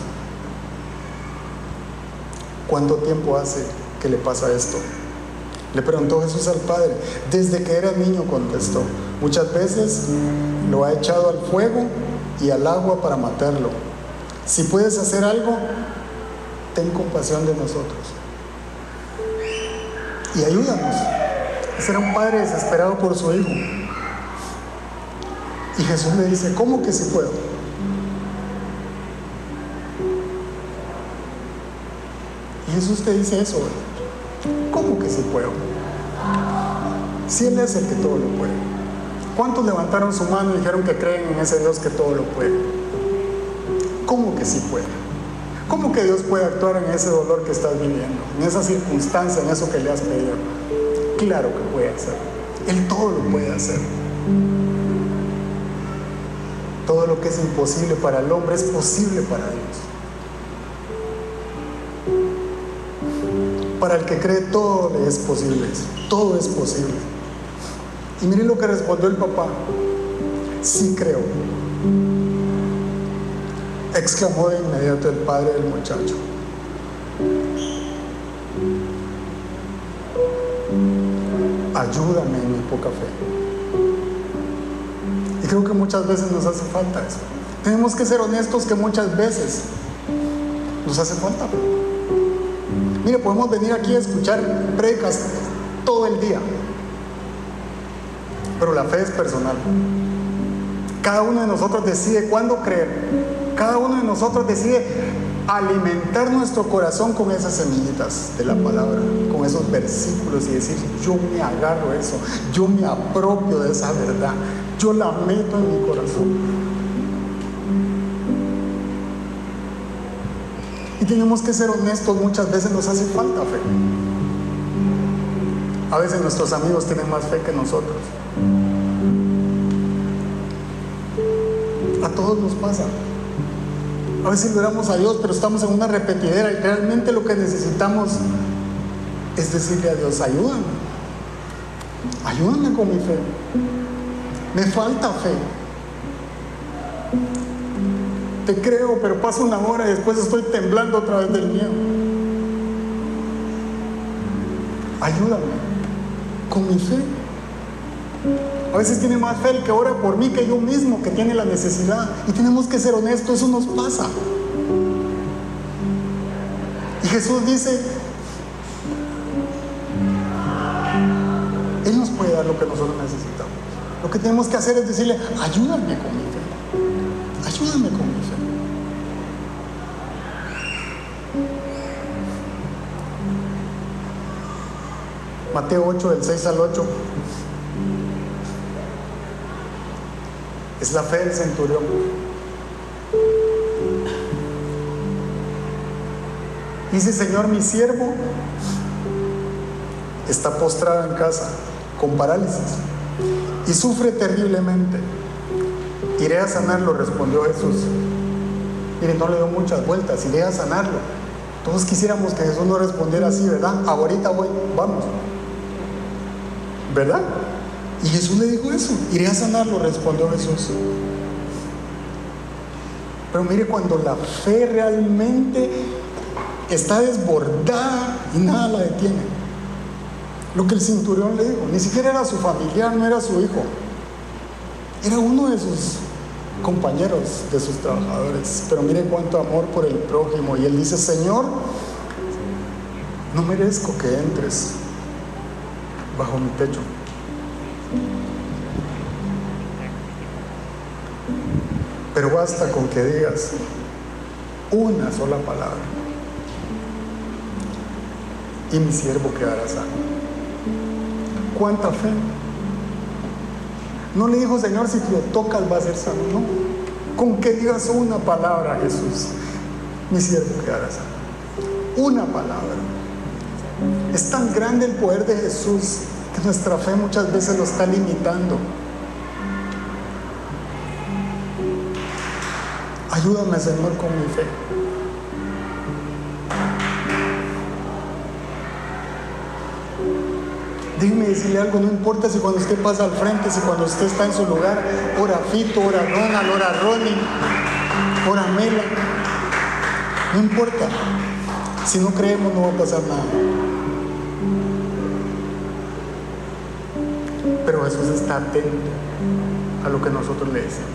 ¿Cuánto tiempo hace que le pasa esto? Le preguntó Jesús al padre. Desde que era niño contestó. Muchas veces lo ha echado al fuego y al agua para matarlo. Si puedes hacer algo, ten compasión de nosotros y ayúdanos. Ese era un padre desesperado por su hijo. Y Jesús le dice, ¿cómo que si puedo? Y Jesús te dice eso, ¿cómo que si puedo? Si Él es el que todo lo puede. ¿Cuántos levantaron su mano y dijeron que creen en ese Dios que todo lo puede? ¿Cómo que si puede? ¿Cómo que Dios puede actuar en ese dolor que estás viviendo, en esa circunstancia, en eso que le has pedido? Claro que puede hacer. Él todo lo puede hacer. Todo lo que es imposible para el hombre es posible para Dios. Para el que cree todo le es posible. Todo es posible. Y miren lo que respondió el papá. Sí creo exclamó de inmediato el padre del muchacho. Ayúdame en mi poca fe. Y creo que muchas veces nos hace falta eso. Tenemos que ser honestos que muchas veces nos hace falta. Mire, podemos venir aquí a escuchar precas todo el día, pero la fe es personal. Cada uno de nosotros decide cuándo creer cada uno de nosotros decide alimentar nuestro corazón con esas semillitas de la palabra, con esos versículos y decir, yo me agarro eso, yo me apropio de esa verdad, yo la meto en mi corazón. Y tenemos que ser honestos, muchas veces nos hace falta fe. A veces nuestros amigos tienen más fe que nosotros. A todos nos pasa. A veces oramos a Dios, pero estamos en una repetidera y realmente lo que necesitamos es decirle a Dios, ayúdame, ayúdame con mi fe. Me falta fe. te creo, pero pasa una hora y después estoy temblando otra vez del miedo. Ayúdame con mi fe. A veces tiene más fe el que ora por mí que yo mismo, que tiene la necesidad. Y tenemos que ser honestos, eso nos pasa. Y Jesús dice, Él nos puede dar lo que nosotros necesitamos. Lo que tenemos que hacer es decirle, ayúdame con mi fe. Ayúdame con mi fe. Mateo 8, del 6 al 8. Es la fe del centurión. Dice, Señor, mi siervo está postrado en casa con parálisis y sufre terriblemente. Iré a sanarlo, respondió Jesús. Mire, no le dio muchas vueltas, iré a sanarlo. Todos quisiéramos que Jesús no respondiera así, ¿verdad? Ahorita voy, vamos. ¿Verdad? Y Jesús le dijo eso, iré a sanarlo, respondió Jesús. Pero mire, cuando la fe realmente está desbordada y nada la detiene. Lo que el cinturón le dijo, ni siquiera era su familiar, no era su hijo, era uno de sus compañeros, de sus trabajadores. Pero mire cuánto amor por el prójimo. Y él dice, Señor, no merezco que entres bajo mi techo. Pero basta con que digas una sola palabra y mi siervo quedará sano. ¿Cuánta fe? No le dijo, Señor, si lo tocas va a ser sano. No. Con que digas una palabra, Jesús, mi siervo quedará sano. Una palabra. Es tan grande el poder de Jesús que nuestra fe muchas veces lo está limitando. Ayúdame, Señor, con mi fe. Déjeme decirle algo, no importa si cuando usted pasa al frente, si cuando usted está en su lugar, ora Fito, ora Ronald, ora Ronnie, ora Mela. No importa. Si no creemos no va a pasar nada. Jesús está atento a lo que nosotros le decimos.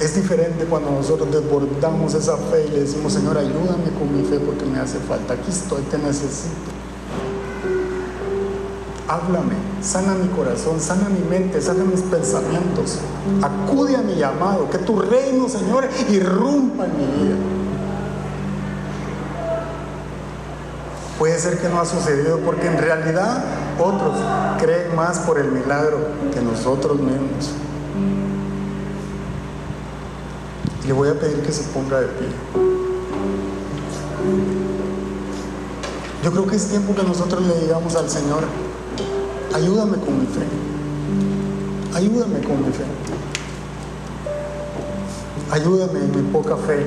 Es diferente cuando nosotros desbordamos esa fe y le decimos, Señor, ayúdame con mi fe porque me hace falta. Aquí estoy, te necesito háblame, sana mi corazón, sana mi mente, sana mis pensamientos. Acude a mi llamado, que tu reino, Señor, irrumpa en mi vida. Puede ser que no ha sucedido porque en realidad otros creen más por el milagro que nosotros mismos. Le voy a pedir que se ponga de pie. Yo creo que es tiempo que nosotros le digamos al Señor, Ayúdame con mi fe. Ayúdame con mi fe. Ayúdame en mi poca fe.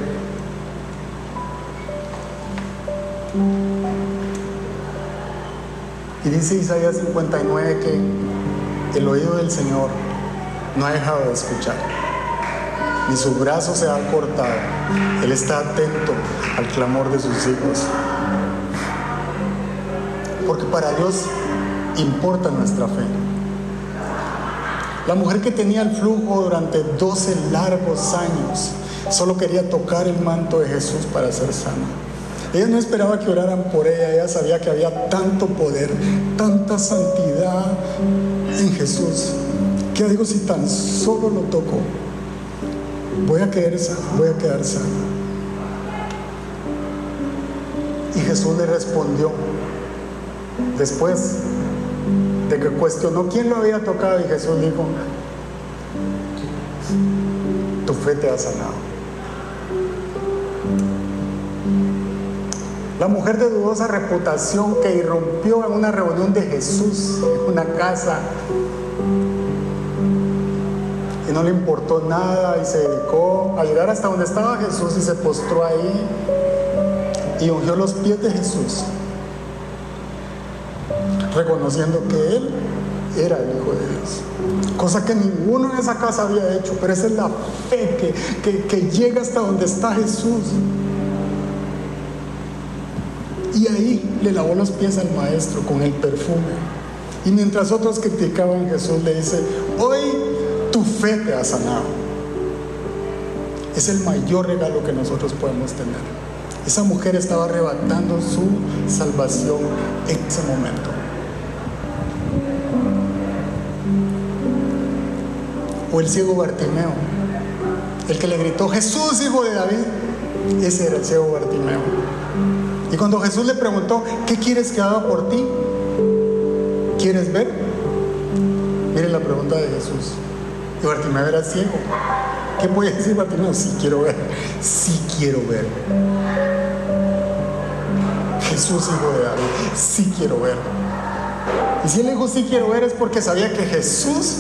Y dice Isaías 59 que el oído del Señor no ha dejado de escuchar, ni su brazo se ha cortado. Él está atento al clamor de sus hijos. Porque para Dios importa nuestra fe. La mujer que tenía el flujo durante 12 largos años solo quería tocar el manto de Jesús para ser sana. Ella no esperaba que oraran por ella, ella sabía que había tanto poder, tanta santidad en Jesús, que digo, si tan solo lo toco, voy a quedar voy a quedar. Y Jesús le respondió, después de que cuestionó quién lo había tocado y Jesús dijo, tu fe te ha sanado. La mujer de dudosa reputación que irrumpió en una reunión de Jesús en una casa y no le importó nada y se dedicó a llegar hasta donde estaba Jesús y se postró ahí y ungió los pies de Jesús reconociendo que Él era el Hijo de Dios. Cosa que ninguno en esa casa había hecho, pero esa es la fe que, que llega hasta donde está Jesús. Ahí le lavó los pies al maestro con el perfume. Y mientras otros criticaban, Jesús le dice, hoy tu fe te ha sanado. Es el mayor regalo que nosotros podemos tener. Esa mujer estaba arrebatando su salvación en ese momento. O el ciego Bartimeo, el que le gritó, Jesús, hijo de David. Ese era el ciego Bartimeo. Y cuando Jesús le preguntó, ¿qué quieres que haga por ti? ¿Quieres ver? Miren la pregunta de Jesús. Y Bartimeo era ciego. ¿Qué puede decir Bartimeo? Sí quiero ver. Sí quiero ver. Jesús, hijo de David, sí quiero ver. Y si él dijo sí quiero ver es porque sabía que Jesús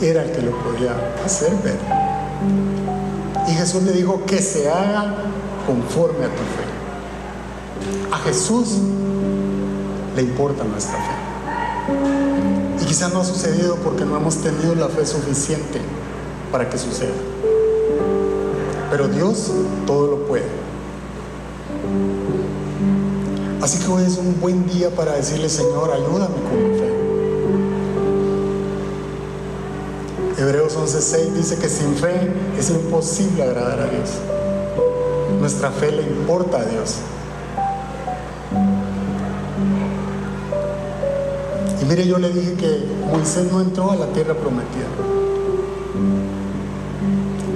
era el que lo podía hacer ver. Y Jesús le dijo que se haga conforme a tu fe. Jesús le importa nuestra fe. Y quizás no ha sucedido porque no hemos tenido la fe suficiente para que suceda. Pero Dios todo lo puede. Así que hoy es un buen día para decirle, Señor, ayúdame con mi fe. Hebreos 11:6 dice que sin fe es imposible agradar a Dios. Nuestra fe le importa a Dios. Mire, yo le dije que Moisés no entró a la tierra prometida.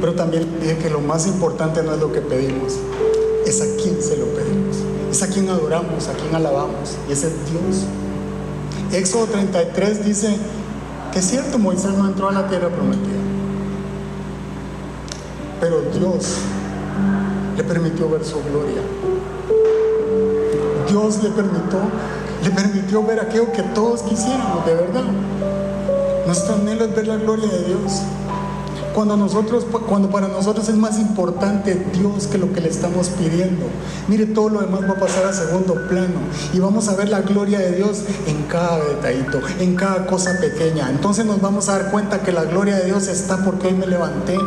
Pero también dije que lo más importante no es lo que pedimos, es a quién se lo pedimos. Es a quien adoramos, a quien alabamos. Y ese es Dios. Éxodo 33 dice que es cierto, Moisés no entró a la tierra prometida. Pero Dios le permitió ver su gloria. Dios le permitió, le permitió ver aquello que todos quisiéramos, de verdad. Nuestro anhelo es ver la gloria de Dios. Cuando, nosotros, cuando para nosotros es más importante Dios que lo que le estamos pidiendo. Mire, todo lo demás va a pasar a segundo plano y vamos a ver la gloria de Dios en cada detallito, en cada cosa pequeña. Entonces nos vamos a dar cuenta que la gloria de Dios está porque hoy me levanté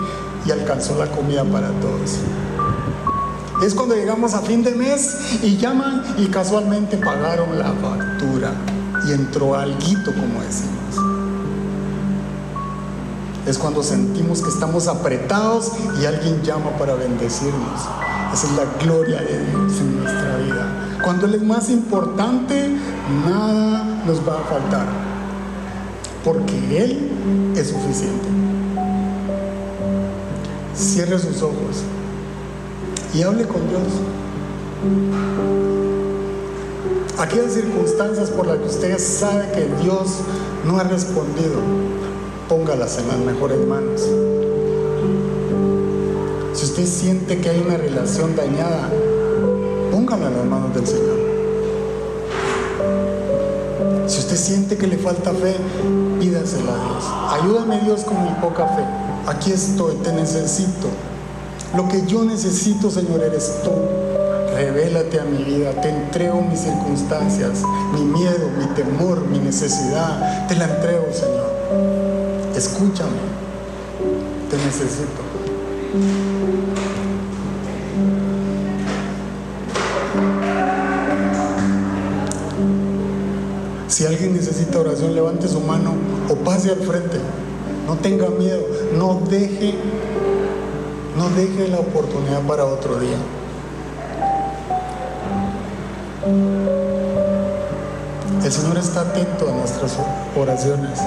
y alcanzó la comida para todos. Es cuando llegamos a fin de mes y llaman y casualmente pagaron la factura y entró alguito, como decimos es cuando sentimos que estamos apretados y alguien llama para bendecirnos. Esa es la gloria de Dios en nuestra vida. Cuando Él es más importante, nada nos va a faltar. Porque Él es suficiente. Cierre sus ojos y hable con Dios. Aquellas circunstancias por las que usted sabe que Dios no ha respondido, póngalas en las mejores manos. Si usted siente que hay una relación dañada, póngala en las manos del Señor. Si usted siente que le falta fe, pídasela a Dios. Ayúdame Dios con mi poca fe. Aquí estoy, te necesito. Lo que yo necesito, Señor, eres tú. Revélate a mi vida, te entrego mis circunstancias, mi miedo, mi temor, mi necesidad. Te la entrego, Señor escúchame, te necesito. Si alguien necesita oración, levante su mano o pase al frente. No tenga miedo, no deje, no deje la oportunidad para otro día. El Señor está atento a nuestras oraciones.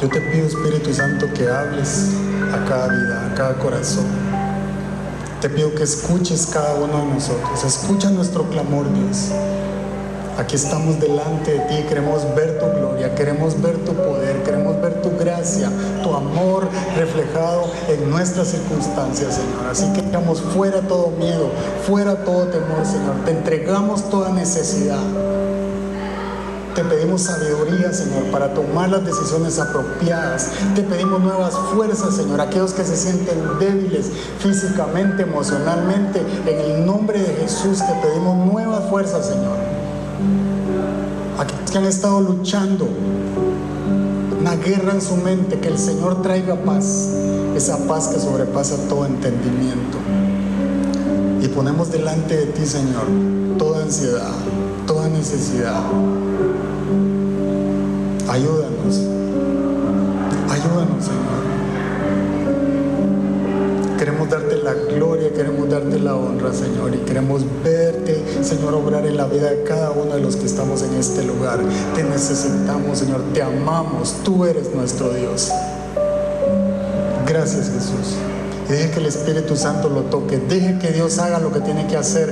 Yo te pido, Espíritu Santo, que hables a cada vida, a cada corazón. Te pido que escuches cada uno de nosotros. Escucha nuestro clamor, Dios. Aquí estamos delante de ti, queremos ver tu gloria, queremos ver tu poder, queremos ver tu gracia, tu amor reflejado en nuestras circunstancias, Señor. Así que echamos fuera todo miedo, fuera todo temor, Señor. Te entregamos toda necesidad. Te pedimos sabiduría, Señor, para tomar las decisiones apropiadas. Te pedimos nuevas fuerzas, Señor. Aquellos que se sienten débiles físicamente, emocionalmente, en el nombre de Jesús te pedimos nuevas fuerzas, Señor. Que han estado luchando una guerra en su mente, que el Señor traiga paz, esa paz que sobrepasa todo entendimiento. Y ponemos delante de ti, Señor, toda ansiedad, toda necesidad. Ayúdanos, ayúdanos, Señor. Queremos darte la gloria, queremos darte la honra, Señor, y queremos verte, Señor, obrar en la vida de cada uno de los que estamos en este lugar. Te necesitamos, Señor, te amamos, tú eres nuestro Dios. Gracias, Jesús. Deje que el Espíritu Santo lo toque, deje que Dios haga lo que tiene que hacer